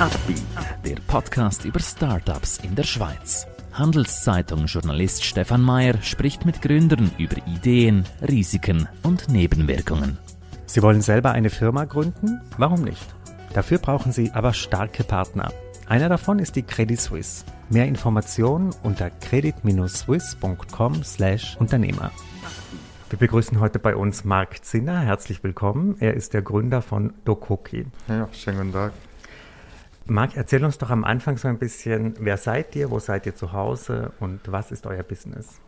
Upbeat, der Podcast über Startups in der Schweiz. Handelszeitung-Journalist Stefan Mayer spricht mit Gründern über Ideen, Risiken und Nebenwirkungen. Sie wollen selber eine Firma gründen? Warum nicht? Dafür brauchen Sie aber starke Partner. Einer davon ist die Credit Suisse. Mehr Informationen unter credit-swiss.com/Unternehmer. Wir begrüßen heute bei uns Marc Zinner. Herzlich willkommen. Er ist der Gründer von Dokoki. Ja, schönen guten Tag. Marc, erzähl uns doch am Anfang so ein bisschen, wer seid ihr, wo seid ihr zu Hause und was ist euer Business?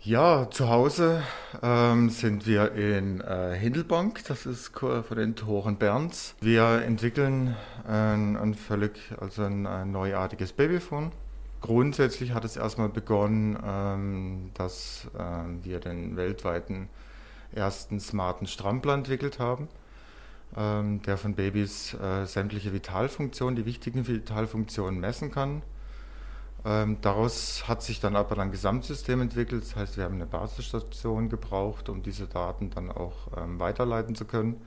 Ja, zu Hause ähm, sind wir in äh, Hindelbank, das ist vor den Toren Berns. Wir entwickeln ein, ein völlig, also ein, ein, neuartiges Babyphone. Grundsätzlich hat es erstmal begonnen, ähm, dass äh, wir den weltweiten ersten smarten Strampler entwickelt haben ähm, der von Babys äh, sämtliche Vitalfunktionen, die wichtigen Vitalfunktionen messen kann. Ähm, daraus hat sich dann aber ein Gesamtsystem entwickelt. Das heißt, wir haben eine Basisstation gebraucht, um diese Daten dann auch ähm, weiterleiten zu können.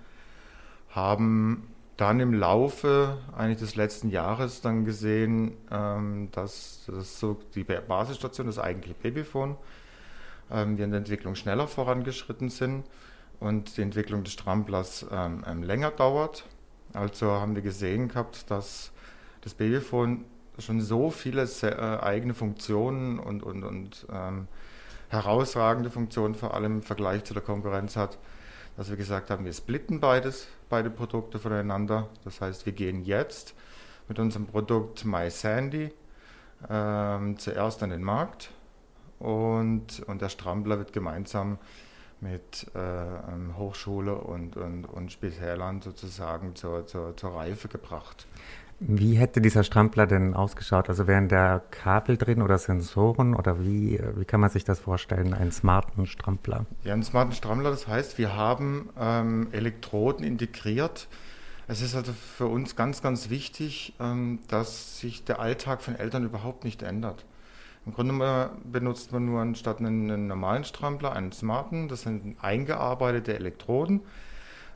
Haben dann im Laufe eigentlich des letzten Jahres dann gesehen, ähm, dass das so die Basisstation, das eigentliche Babyphone, ähm, wir in der Entwicklung schneller vorangeschritten sind und die Entwicklung des Stramplers ähm, ähm, länger dauert. Also haben wir gesehen gehabt, dass das Babyphone schon so viele äh, eigene Funktionen und, und, und ähm, herausragende Funktionen vor allem im Vergleich zu der Konkurrenz hat, dass wir gesagt haben, wir splitten beides, beide Produkte voneinander. Das heißt, wir gehen jetzt mit unserem Produkt MySandy ähm, zuerst an den Markt und, und der Strampler wird gemeinsam mit äh, ähm, Hochschule und, und, und Spitälern sozusagen zur, zur, zur Reife gebracht. Wie hätte dieser Strampler denn ausgeschaut? Also wären da Kabel drin oder Sensoren oder wie, wie kann man sich das vorstellen, einen smarten Strampler? Ja, einen smarten Strampler, das heißt, wir haben ähm, Elektroden integriert. Es ist also für uns ganz, ganz wichtig, ähm, dass sich der Alltag von Eltern überhaupt nicht ändert. Im Grunde benutzt man nur anstatt einen, einen normalen Strampler einen smarten. Das sind eingearbeitete Elektroden,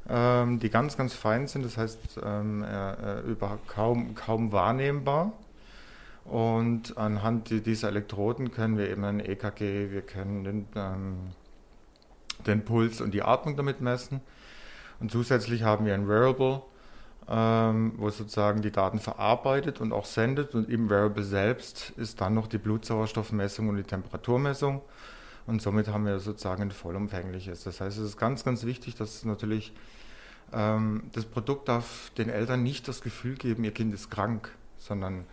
ähm, die ganz, ganz fein sind. Das heißt, ähm, äh, über kaum, kaum wahrnehmbar. Und anhand dieser Elektroden können wir eben ein EKG, wir können den, ähm, den Puls und die Atmung damit messen. Und zusätzlich haben wir ein Wearable, ähm, wo sozusagen die Daten verarbeitet und auch sendet. Und im Wearable selbst ist dann noch die Blutsauerstoffmessung und die Temperaturmessung. Und somit haben wir sozusagen ein vollumfängliches. Das heißt, es ist ganz, ganz wichtig, dass natürlich ähm, das Produkt darf den Eltern nicht das Gefühl geben, ihr Kind ist krank, sondern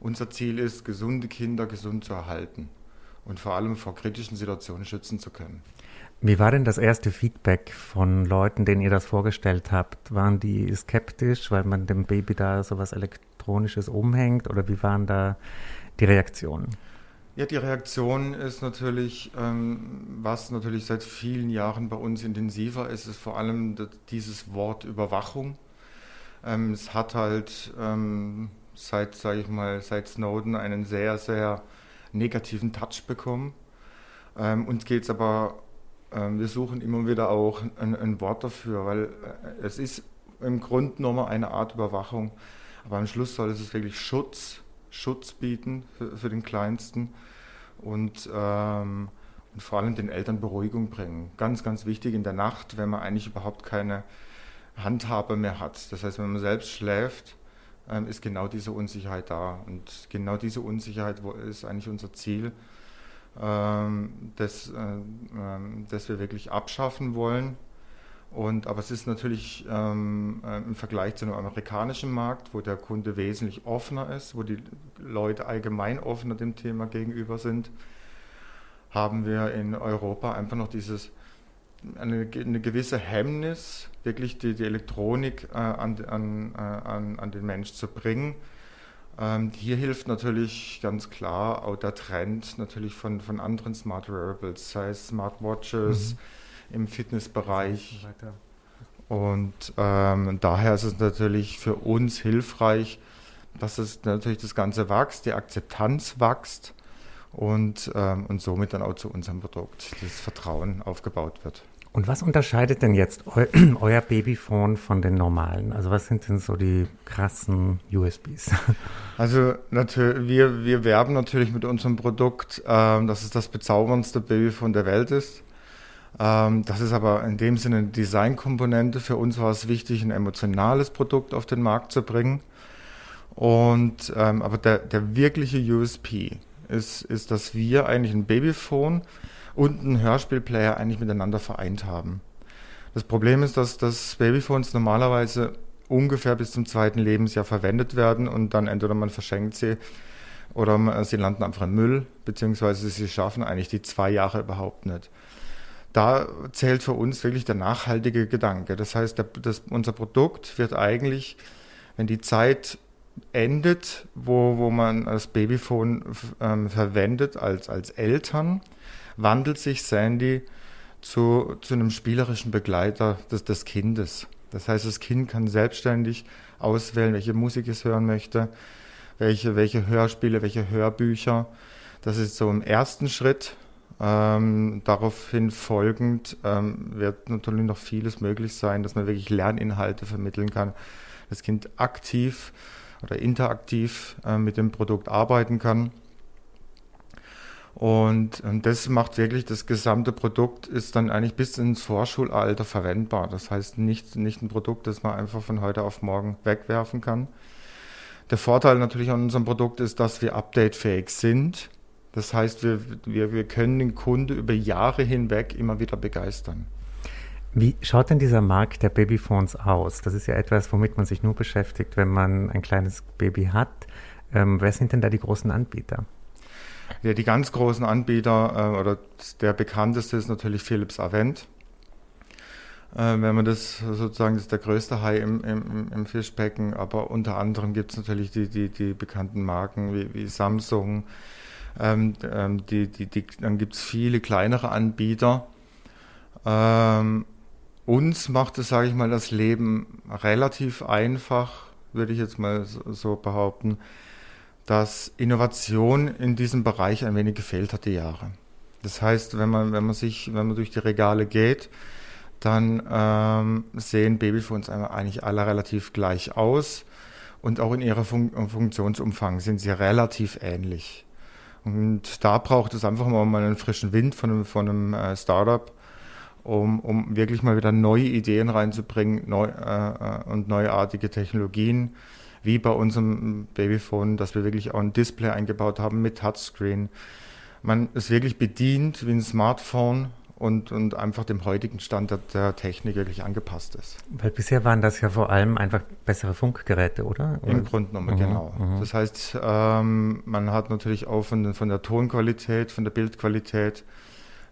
unser Ziel ist, gesunde Kinder gesund zu erhalten und vor allem vor kritischen Situationen schützen zu können. Wie war denn das erste Feedback von Leuten, denen ihr das vorgestellt habt? Waren die skeptisch, weil man dem Baby da sowas Elektronisches umhängt? Oder wie waren da die Reaktionen? Ja, die Reaktion ist natürlich, ähm, was natürlich seit vielen Jahren bei uns intensiver ist, ist vor allem dieses Wort Überwachung. Ähm, es hat halt ähm, seit, sage ich mal, seit Snowden einen sehr, sehr negativen Touch bekommen. Ähm, uns geht es aber ähm, wir suchen immer wieder auch ein, ein Wort dafür, weil äh, es ist im Grunde genommen eine Art Überwachung. Aber am Schluss soll es wirklich Schutz, Schutz bieten für, für den Kleinsten und, ähm, und vor allem den Eltern Beruhigung bringen. Ganz, ganz wichtig in der Nacht, wenn man eigentlich überhaupt keine Handhabe mehr hat. Das heißt, wenn man selbst schläft, ist genau diese Unsicherheit da. Und genau diese Unsicherheit ist eigentlich unser Ziel ähm, das, äh, ähm, das wir wirklich abschaffen wollen. Und, aber es ist natürlich ähm, äh, im Vergleich zu einem amerikanischen Markt, wo der Kunde wesentlich offener ist, wo die Leute allgemein offener dem Thema gegenüber sind, haben wir in Europa einfach noch dieses eine, eine gewisse Hemmnis, wirklich die, die Elektronik äh, an, an, äh, an, an den Mensch zu bringen ähm, hier hilft natürlich ganz klar auch der Trend natürlich von, von anderen Smart Wearables, sei es Smartwatches mhm. im Fitnessbereich. Und ähm, daher ist es natürlich für uns hilfreich, dass es natürlich das Ganze wächst, die Akzeptanz wächst und, ähm, und somit dann auch zu unserem Produkt das Vertrauen aufgebaut wird. Und was unterscheidet denn jetzt eu euer Babyphone von den normalen? Also was sind denn so die krassen USBs? Also wir, wir werben natürlich mit unserem Produkt, ähm, dass es das bezauberndste Babyphone der Welt ist. Ähm, das ist aber in dem Sinne eine Designkomponente. Für uns war es wichtig, ein emotionales Produkt auf den Markt zu bringen. Und ähm, aber der, der wirkliche USP ist, ist, dass wir eigentlich ein Babyphone und einen Hörspielplayer eigentlich miteinander vereint haben. Das Problem ist, dass, dass Babyphones normalerweise ungefähr bis zum zweiten Lebensjahr verwendet werden und dann entweder man verschenkt sie oder sie landen einfach im Müll, beziehungsweise sie schaffen eigentlich die zwei Jahre überhaupt nicht. Da zählt für uns wirklich der nachhaltige Gedanke. Das heißt, der, das, unser Produkt wird eigentlich, wenn die Zeit endet, wo, wo man das Babyphone ähm, verwendet als, als Eltern, wandelt sich Sandy zu, zu einem spielerischen Begleiter des, des Kindes. Das heißt, das Kind kann selbstständig auswählen, welche Musik es hören möchte, welche, welche Hörspiele, welche Hörbücher. Das ist so im ersten Schritt. Ähm, daraufhin folgend ähm, wird natürlich noch vieles möglich sein, dass man wirklich Lerninhalte vermitteln kann, das Kind aktiv oder interaktiv äh, mit dem Produkt arbeiten kann. Und, und das macht wirklich, das gesamte Produkt ist dann eigentlich bis ins Vorschulalter verwendbar. Das heißt nicht, nicht ein Produkt, das man einfach von heute auf morgen wegwerfen kann. Der Vorteil natürlich an unserem Produkt ist, dass wir updatefähig sind. Das heißt, wir, wir, wir können den Kunde über Jahre hinweg immer wieder begeistern. Wie schaut denn dieser Markt der Babyphones aus? Das ist ja etwas, womit man sich nur beschäftigt, wenn man ein kleines Baby hat. Ähm, wer sind denn da die großen Anbieter? Ja, die ganz großen Anbieter äh, oder der bekannteste ist natürlich Philips Avent. Äh, wenn man das sozusagen, das ist der größte Hai im, im, im Fischbecken, aber unter anderem gibt es natürlich die, die, die bekannten Marken wie, wie Samsung. Ähm, ähm, die, die, die, dann gibt es viele kleinere Anbieter. Ähm, uns macht es, sage ich mal, das Leben relativ einfach, würde ich jetzt mal so, so behaupten dass Innovation in diesem Bereich ein wenig gefehlt hat die Jahre. Das heißt, wenn man, wenn man sich, wenn man durch die Regale geht, dann ähm, sehen Babyphones eigentlich alle relativ gleich aus und auch in ihrem Fun Funktionsumfang sind sie relativ ähnlich. Und da braucht es einfach mal einen frischen Wind von einem, von einem äh, Startup, um, um wirklich mal wieder neue Ideen reinzubringen neu, äh, äh und neuartige Technologien wie bei unserem Babyphone, dass wir wirklich auch ein Display eingebaut haben mit Touchscreen. Man es wirklich bedient wie ein Smartphone und, und einfach dem heutigen Stand der, der, Technik wirklich angepasst ist. Weil bisher waren das ja vor allem einfach bessere Funkgeräte, oder? Im Grunde genommen, mhm, genau. Mhm. Das heißt, ähm, man hat natürlich auch von, von der Tonqualität, von der Bildqualität,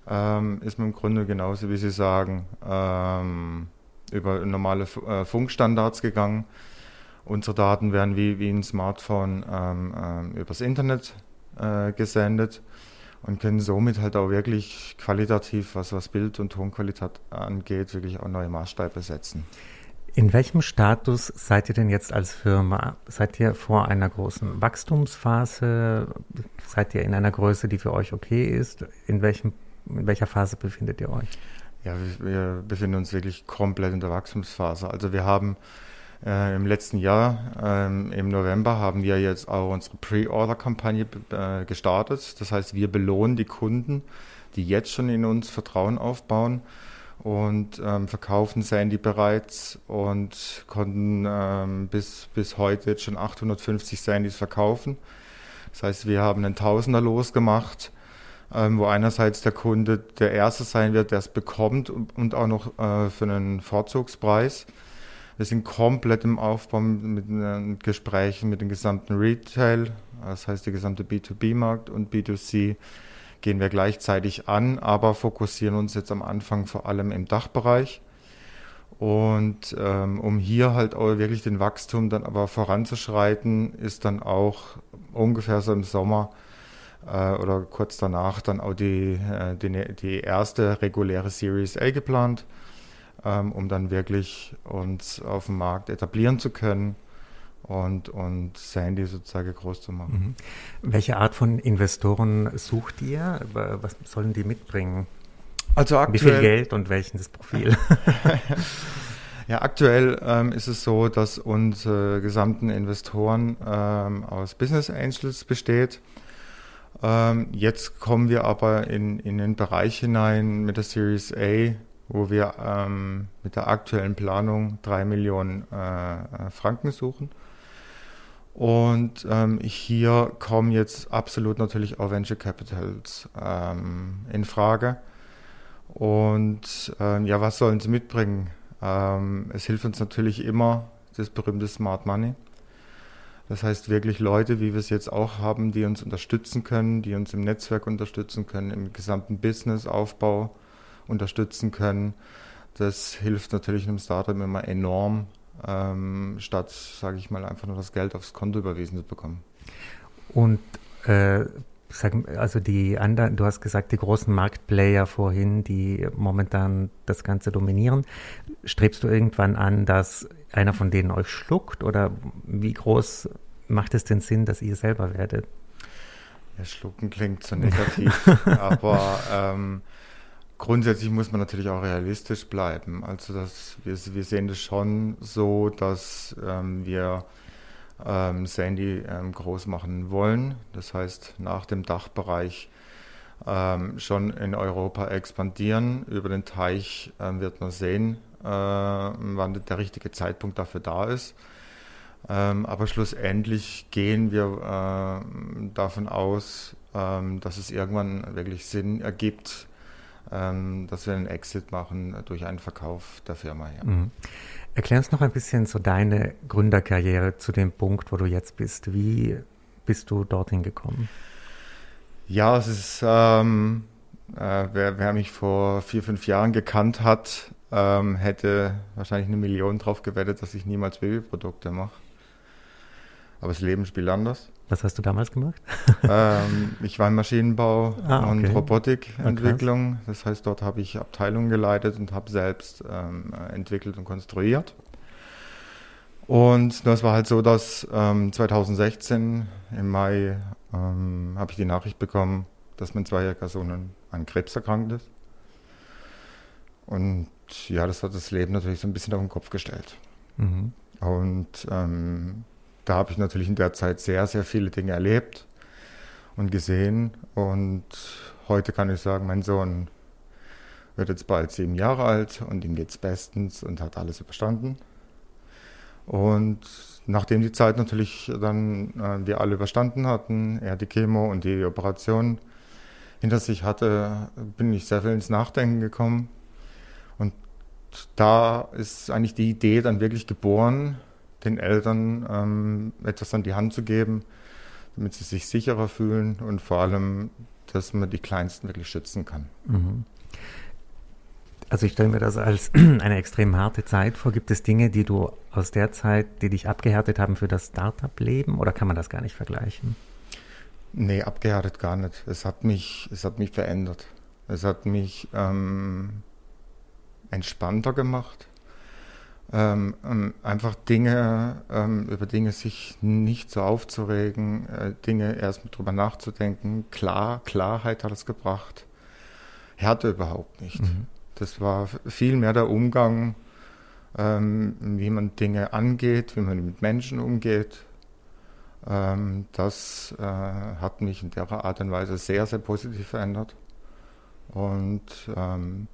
ähm, ist man im Grunde genauso, wie Sie sagen, ähm, über normale äh, Funkstandards gegangen. Unsere Daten werden wie, wie ein Smartphone ähm, ähm, übers Internet äh, gesendet und können somit halt auch wirklich qualitativ, was, was Bild- und Tonqualität angeht, wirklich auch neue Maßstäbe setzen. In welchem Status seid ihr denn jetzt als Firma? Seid ihr vor einer großen Wachstumsphase? Seid ihr in einer Größe, die für euch okay ist? In, welchem, in welcher Phase befindet ihr euch? Ja, wir, wir befinden uns wirklich komplett in der Wachstumsphase. Also wir haben äh, Im letzten Jahr, ähm, im November, haben wir jetzt auch unsere Pre-Order-Kampagne äh, gestartet. Das heißt, wir belohnen die Kunden, die jetzt schon in uns Vertrauen aufbauen und ähm, verkaufen Sandy bereits und konnten ähm, bis, bis heute jetzt schon 850 Sandys verkaufen. Das heißt, wir haben einen Tausender losgemacht, ähm, wo einerseits der Kunde der Erste sein wird, der es bekommt und, und auch noch äh, für einen Vorzugspreis. Wir sind komplett im Aufbau mit, mit Gesprächen mit dem gesamten Retail, das heißt der gesamte B2B-Markt und B2C gehen wir gleichzeitig an, aber fokussieren uns jetzt am Anfang vor allem im Dachbereich. Und ähm, um hier halt auch wirklich den Wachstum dann aber voranzuschreiten, ist dann auch ungefähr so im Sommer äh, oder kurz danach dann auch die, äh, die, die erste reguläre Series A geplant ähm, um dann wirklich uns auf dem Markt etablieren zu können und, und Sandy sozusagen groß zu machen. Mhm. Welche Art von Investoren sucht ihr? Was sollen die mitbringen? Also aktuell, Wie viel Geld und welches Profil? ja, aktuell ähm, ist es so, dass unsere gesamten Investoren ähm, aus Business Angels besteht. Ähm, jetzt kommen wir aber in, in den Bereich hinein mit der Series A, wo wir ähm, mit der aktuellen Planung drei Millionen äh, Franken suchen. Und ähm, hier kommen jetzt absolut natürlich auch Venture Capitals ähm, in Frage. Und ähm, ja, was sollen sie mitbringen? Ähm, es hilft uns natürlich immer das berühmte Smart Money. Das heißt wirklich Leute, wie wir es jetzt auch haben, die uns unterstützen können, die uns im Netzwerk unterstützen können, im gesamten Businessaufbau unterstützen können. Das hilft natürlich einem Startup immer enorm, ähm, statt, sage ich mal, einfach nur das Geld aufs Konto überwiesen zu bekommen. Und äh, also die anderen, du hast gesagt, die großen Marktplayer vorhin, die momentan das Ganze dominieren. Strebst du irgendwann an, dass einer von denen euch schluckt oder wie groß macht es denn Sinn, dass ihr selber werdet? Ja, schlucken klingt so negativ, aber ähm, grundsätzlich muss man natürlich auch realistisch bleiben. Also das, wir, wir sehen das schon so, dass ähm, wir ähm, Sandy ähm, groß machen wollen. Das heißt, nach dem Dachbereich ähm, schon in Europa expandieren. Über den Teich ähm, wird man sehen, äh, wann der richtige Zeitpunkt dafür da ist. Ähm, aber schlussendlich gehen wir äh, davon aus, dass es irgendwann wirklich Sinn ergibt, dass wir einen Exit machen durch einen Verkauf der Firma. Ja. Mhm. Erklär uns noch ein bisschen so deine Gründerkarriere zu dem Punkt, wo du jetzt bist. Wie bist du dorthin gekommen? Ja, es ist, ähm, äh, wer, wer, mich vor vier, fünf Jahren gekannt hat, ähm, hätte wahrscheinlich eine Million drauf gewettet, dass ich niemals Babyprodukte mache. Aber das Leben spielt anders. Was hast du damals gemacht? ähm, ich war im Maschinenbau ah, okay. und Robotikentwicklung. das heißt, dort habe ich Abteilungen geleitet und habe selbst ähm, entwickelt und konstruiert. Und das war halt so, dass ähm, 2016 im Mai ähm, habe ich die Nachricht bekommen, dass mein zweijähriger Sohn an Krebs erkrankt ist. Und ja, das hat das Leben natürlich so ein bisschen auf den Kopf gestellt. Mhm. Und ähm, da habe ich natürlich in der Zeit sehr, sehr viele Dinge erlebt und gesehen. Und heute kann ich sagen, mein Sohn wird jetzt bald sieben Jahre alt und ihm geht es bestens und hat alles überstanden. Und nachdem die Zeit natürlich dann äh, wir alle überstanden hatten, er die Chemo und die Operation hinter sich hatte, bin ich sehr viel ins Nachdenken gekommen. Und da ist eigentlich die Idee dann wirklich geboren, den Eltern ähm, etwas an die Hand zu geben, damit sie sich sicherer fühlen und vor allem, dass man die Kleinsten wirklich schützen kann. Mhm. Also ich stelle mir das als eine extrem harte Zeit vor. Gibt es Dinge, die du aus der Zeit, die dich abgehärtet haben für das Startup-Leben oder kann man das gar nicht vergleichen? Nee, abgehärtet gar nicht. Es hat mich, es hat mich verändert. Es hat mich ähm, entspannter gemacht ähm, einfach Dinge, ähm, über Dinge sich nicht so aufzuregen, äh, Dinge erst mit drüber nachzudenken. Klar, Klarheit hat es gebracht. Härte überhaupt nicht. Mhm. Das war viel mehr der Umgang, ähm, wie man Dinge angeht, wie man mit Menschen umgeht. Ähm, das äh, hat mich in der Art und Weise sehr, sehr positiv verändert. Und ähm,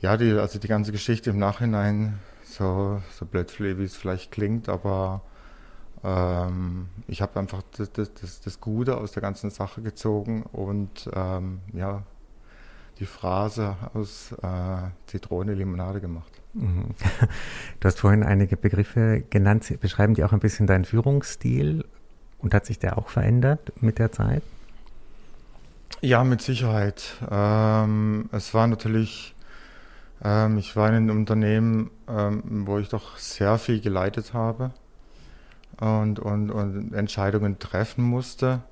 ja, die, also die ganze Geschichte im Nachhinein, so, so blöd wie es vielleicht klingt, aber ähm, ich habe einfach das, das, das, Gute aus der ganzen Sache gezogen und ähm, ja, die Phrase aus äh, Zitrone Limonade gemacht. Mhm. Du hast vorhin einige Begriffe genannt. Beschreiben die auch ein bisschen deinen Führungsstil und hat sich der auch verändert mit der Zeit? Ja, mit Sicherheit. Ähm, es war natürlich ähm, ich war in einem Unternehmen, ähm, wo ich doch sehr viel geleitet habe und, und, und Entscheidungen treffen musste.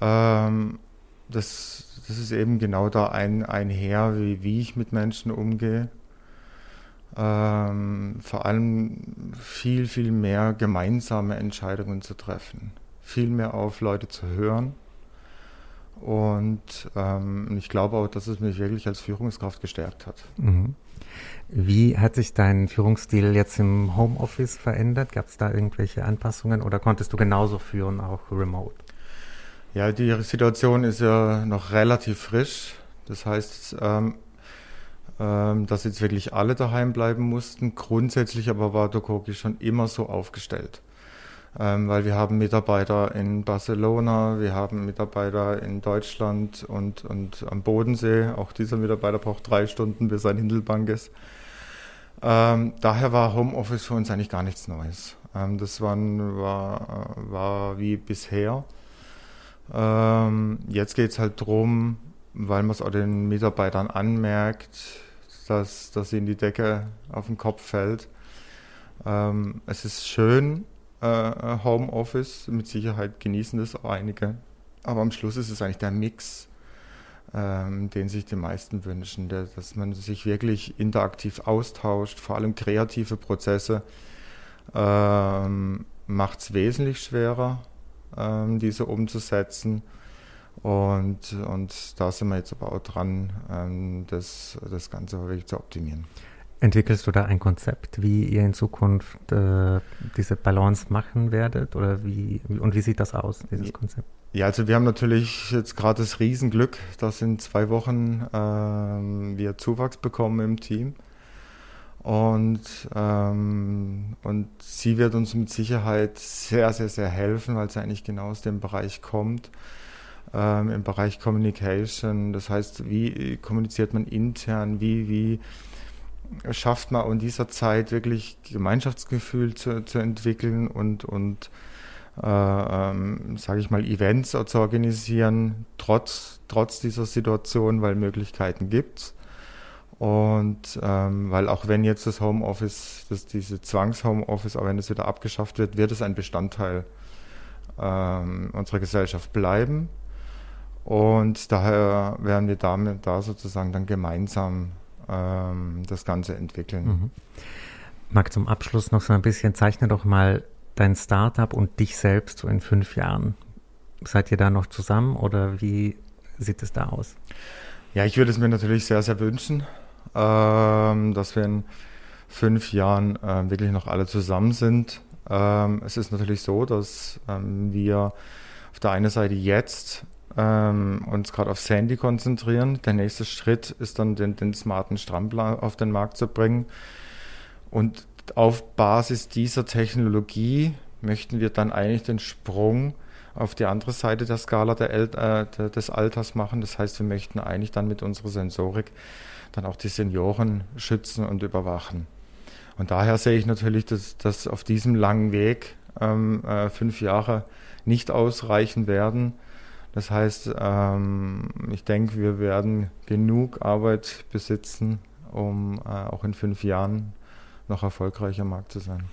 Ähm, das, das ist eben genau da ein, einher, wie, wie ich mit Menschen umgehe. Ähm, vor allem viel, viel mehr gemeinsame Entscheidungen zu treffen. Viel mehr auf Leute zu hören und ähm, ich glaube auch, dass es mich wirklich als Führungskraft gestärkt hat. Mhm. Wie hat sich dein Führungsstil jetzt im Homeoffice verändert? Gab es da irgendwelche Anpassungen oder konntest du genauso führen, auch remote? Ja, die Situation ist ja noch relativ frisch. Das heißt, ähm, ähm, dass jetzt wirklich alle daheim bleiben mussten. Grundsätzlich aber war Dokoki schon immer so aufgestellt. Ähm, weil wir haben Mitarbeiter in Barcelona, wir haben Mitarbeiter in Deutschland und, und am Bodensee. Auch dieser Mitarbeiter braucht drei Stunden, bis er in Hindelbank ist. Ähm, daher war Homeoffice für uns eigentlich gar nichts Neues. Ähm, das war, war, war wie bisher. Ähm, jetzt geht es halt darum, weil man es auch den Mitarbeitern anmerkt, dass, dass ihnen die Decke auf den Kopf fällt. Ähm, es ist schön, Homeoffice, mit Sicherheit genießen das auch einige. Aber am Schluss ist es eigentlich der Mix, ähm, den sich die meisten wünschen, der, dass man sich wirklich interaktiv austauscht, vor allem kreative Prozesse ähm, macht es wesentlich schwerer, ähm, diese umzusetzen. Und, und da sind wir jetzt aber auch dran, ähm, das, das Ganze wirklich zu optimieren. Entwickelst du da ein Konzept, wie ihr in Zukunft äh, diese Balance machen werdet? Oder wie, und wie sieht das aus, dieses Konzept? Ja, also wir haben natürlich jetzt gerade das Riesenglück, dass in zwei Wochen ähm, wir Zuwachs bekommen im Team. Und, ähm, und sie wird uns mit Sicherheit sehr, sehr, sehr helfen, weil sie eigentlich genau aus dem Bereich kommt, ähm, im Bereich Communication. Das heißt, wie kommuniziert man intern, wie, wie schafft man in dieser Zeit wirklich Gemeinschaftsgefühl zu, zu entwickeln und, und äh, ähm, sage ich mal, Events zu organisieren, trotz, trotz dieser Situation, weil Möglichkeiten gibt Und ähm, weil auch wenn jetzt das Homeoffice, das, diese Zwangs-Homeoffice, auch wenn es wieder abgeschafft wird, wird es ein Bestandteil ähm, unserer Gesellschaft bleiben. Und daher werden wir damit da sozusagen dann gemeinsam ähm, das Ganze entwickeln. Mhm. Marc, zum Abschluss noch so ein bisschen, zeichne doch mal dein Startup und dich selbst so in fünf Jahren. Seid ihr da noch zusammen oder wie sieht es da aus? Ja, ich würde es mir natürlich sehr, sehr wünschen, ähm, dass wir in fünf Jahren äh, wirklich noch alle zusammen sind. Ähm, es ist natürlich so, dass ähm, wir auf der einen Seite jetzt ähm, uns gerade auf Sandy konzentrieren. Der nächste Schritt ist dann den, den smarten Strampler auf den Markt zu bringen. Und auf Basis dieser Technologie möchten wir dann eigentlich den Sprung auf die andere Seite der Skala der äh, des Alters machen. Das heißt, wir möchten eigentlich dann mit unserer Sensorik dann auch die Senioren schützen und überwachen. Und daher sehe ich natürlich, dass, dass auf diesem langen Weg ähm, äh, fünf Jahre nicht ausreichen werden. Das heißt, ähm, ich denke, wir werden genug Arbeit besitzen, um äh, auch in fünf Jahren noch erfolgreicher Markt zu sein.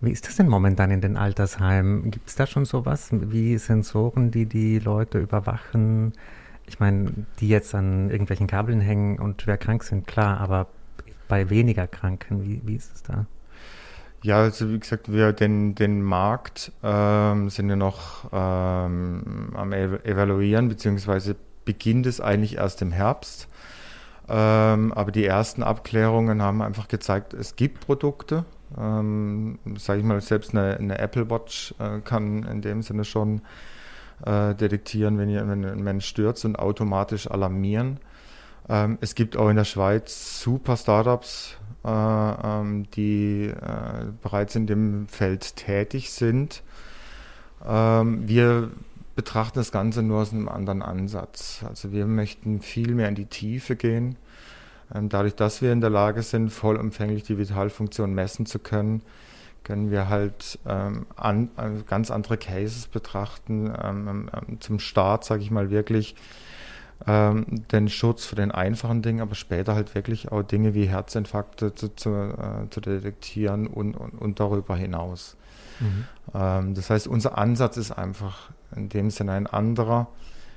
Wie ist das denn momentan in den Altersheimen? Gibt es da schon sowas wie Sensoren, die die Leute überwachen? Ich meine, die jetzt an irgendwelchen Kabeln hängen und schwer krank sind, klar, aber bei weniger Kranken, wie, wie ist es da? Ja, also wie gesagt, wir den, den Markt ähm, sind ja noch ähm, am Evaluieren, beziehungsweise beginnt es eigentlich erst im Herbst. Ähm, aber die ersten Abklärungen haben einfach gezeigt, es gibt Produkte. Ähm, Sage ich mal, selbst eine, eine Apple Watch äh, kann in dem Sinne schon äh, detektieren, wenn, ihr, wenn ein Mensch stürzt und automatisch alarmieren. Ähm, es gibt auch in der Schweiz super Startups, die äh, bereits in dem Feld tätig sind. Ähm, wir betrachten das Ganze nur aus einem anderen Ansatz. Also wir möchten viel mehr in die Tiefe gehen. Ähm, dadurch, dass wir in der Lage sind, vollumfänglich die Vitalfunktion messen zu können, können wir halt ähm, an, also ganz andere Cases betrachten. Ähm, ähm, zum Start, sage ich mal, wirklich ähm, den Schutz für den einfachen Dingen, aber später halt wirklich auch Dinge wie Herzinfarkte zu, zu, äh, zu detektieren und, und, und, darüber hinaus. Mhm. Ähm, das heißt, unser Ansatz ist einfach in dem Sinne ein anderer,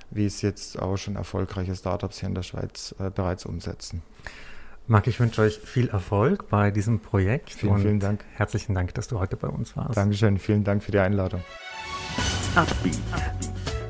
wie es jetzt auch schon erfolgreiche Startups hier in der Schweiz äh, bereits umsetzen. Marc, ich wünsche euch viel Erfolg bei diesem Projekt. Vielen, vielen Dank. Herzlichen Dank, dass du heute bei uns warst. Dankeschön, vielen Dank für die Einladung. Upbeat